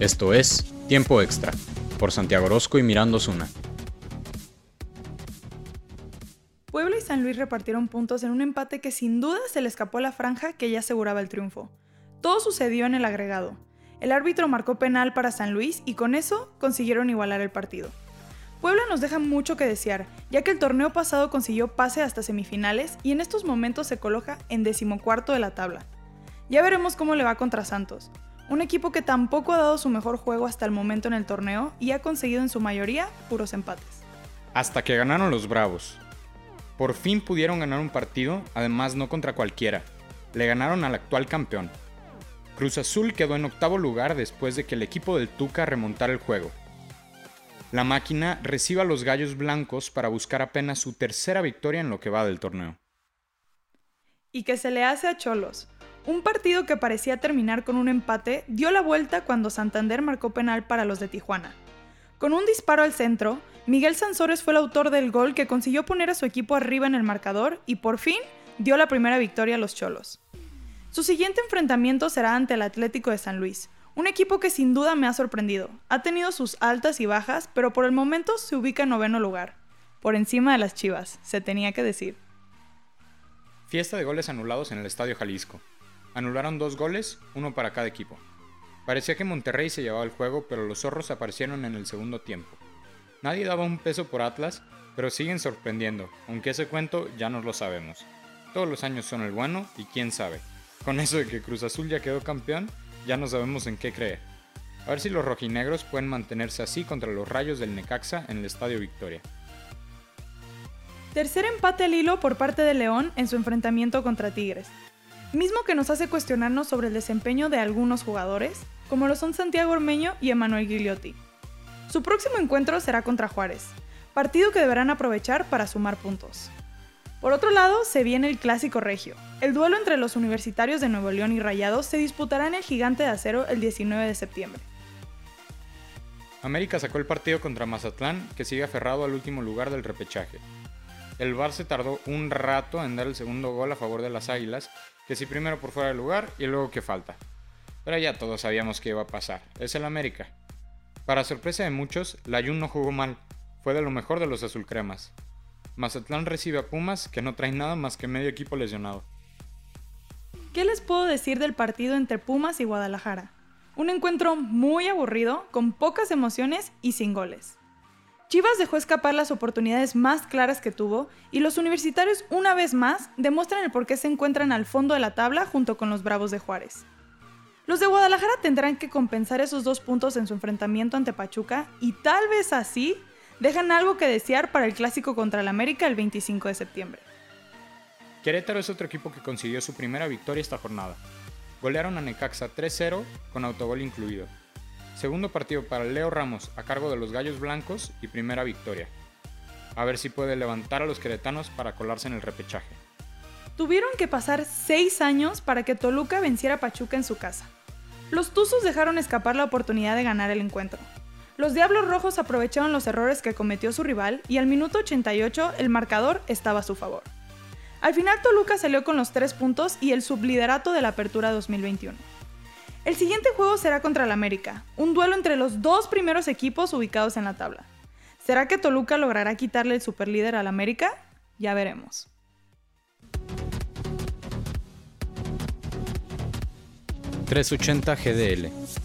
Esto es Tiempo Extra, por Santiago Orozco y Mirando Zuna. Puebla y San Luis repartieron puntos en un empate que sin duda se le escapó a la franja que ya aseguraba el triunfo. Todo sucedió en el agregado. El árbitro marcó penal para San Luis y con eso consiguieron igualar el partido. Puebla nos deja mucho que desear, ya que el torneo pasado consiguió pase hasta semifinales y en estos momentos se coloca en decimocuarto de la tabla. Ya veremos cómo le va contra Santos, un equipo que tampoco ha dado su mejor juego hasta el momento en el torneo y ha conseguido en su mayoría puros empates. Hasta que ganaron los Bravos. Por fin pudieron ganar un partido, además no contra cualquiera. Le ganaron al actual campeón. Cruz Azul quedó en octavo lugar después de que el equipo del Tuca remontara el juego. La máquina recibe a los Gallos Blancos para buscar apenas su tercera victoria en lo que va del torneo. Y que se le hace a Cholos, un partido que parecía terminar con un empate dio la vuelta cuando Santander marcó penal para los de Tijuana. Con un disparo al centro, Miguel Sansores fue el autor del gol que consiguió poner a su equipo arriba en el marcador y por fin dio la primera victoria a los Cholos. Su siguiente enfrentamiento será ante el Atlético de San Luis, un equipo que sin duda me ha sorprendido. Ha tenido sus altas y bajas, pero por el momento se ubica en noveno lugar, por encima de las Chivas, se tenía que decir. Fiesta de goles anulados en el Estadio Jalisco. Anularon dos goles, uno para cada equipo. Parecía que Monterrey se llevaba el juego, pero los zorros aparecieron en el segundo tiempo. Nadie daba un peso por Atlas, pero siguen sorprendiendo, aunque ese cuento ya no lo sabemos. Todos los años son el bueno y quién sabe. Con eso de que Cruz Azul ya quedó campeón, ya no sabemos en qué creer. A ver si los rojinegros pueden mantenerse así contra los rayos del Necaxa en el Estadio Victoria. Tercer empate al hilo por parte de León en su enfrentamiento contra Tigres mismo que nos hace cuestionarnos sobre el desempeño de algunos jugadores, como lo son Santiago Ormeño y Emanuel Gigliotti. Su próximo encuentro será contra Juárez, partido que deberán aprovechar para sumar puntos. Por otro lado, se viene el Clásico Regio. El duelo entre los universitarios de Nuevo León y Rayados se disputará en el Gigante de Acero el 19 de septiembre. América sacó el partido contra Mazatlán, que sigue aferrado al último lugar del repechaje. El Bar se tardó un rato en dar el segundo gol a favor de las Águilas, que si primero por fuera del lugar y luego que falta. Pero ya todos sabíamos que iba a pasar, es el América. Para sorpresa de muchos, la Jun no jugó mal, fue de lo mejor de los azulcremas. Mazatlán recibe a Pumas que no trae nada más que medio equipo lesionado. ¿Qué les puedo decir del partido entre Pumas y Guadalajara? Un encuentro muy aburrido, con pocas emociones y sin goles. Chivas dejó escapar las oportunidades más claras que tuvo y los universitarios una vez más demuestran el por qué se encuentran al fondo de la tabla junto con los Bravos de Juárez. Los de Guadalajara tendrán que compensar esos dos puntos en su enfrentamiento ante Pachuca y tal vez así dejan algo que desear para el clásico contra el América el 25 de septiembre. Querétaro es otro equipo que consiguió su primera victoria esta jornada. Golearon a Necaxa 3-0 con autogol incluido. Segundo partido para Leo Ramos a cargo de los Gallos Blancos y primera victoria. A ver si puede levantar a los queretanos para colarse en el repechaje. Tuvieron que pasar seis años para que Toluca venciera a Pachuca en su casa. Los Tuzos dejaron escapar la oportunidad de ganar el encuentro. Los Diablos Rojos aprovecharon los errores que cometió su rival y al minuto 88 el marcador estaba a su favor. Al final Toluca salió con los tres puntos y el subliderato de la Apertura 2021. El siguiente juego será contra el América, un duelo entre los dos primeros equipos ubicados en la tabla. ¿Será que Toluca logrará quitarle el superlíder al América? Ya veremos. ...380 GDL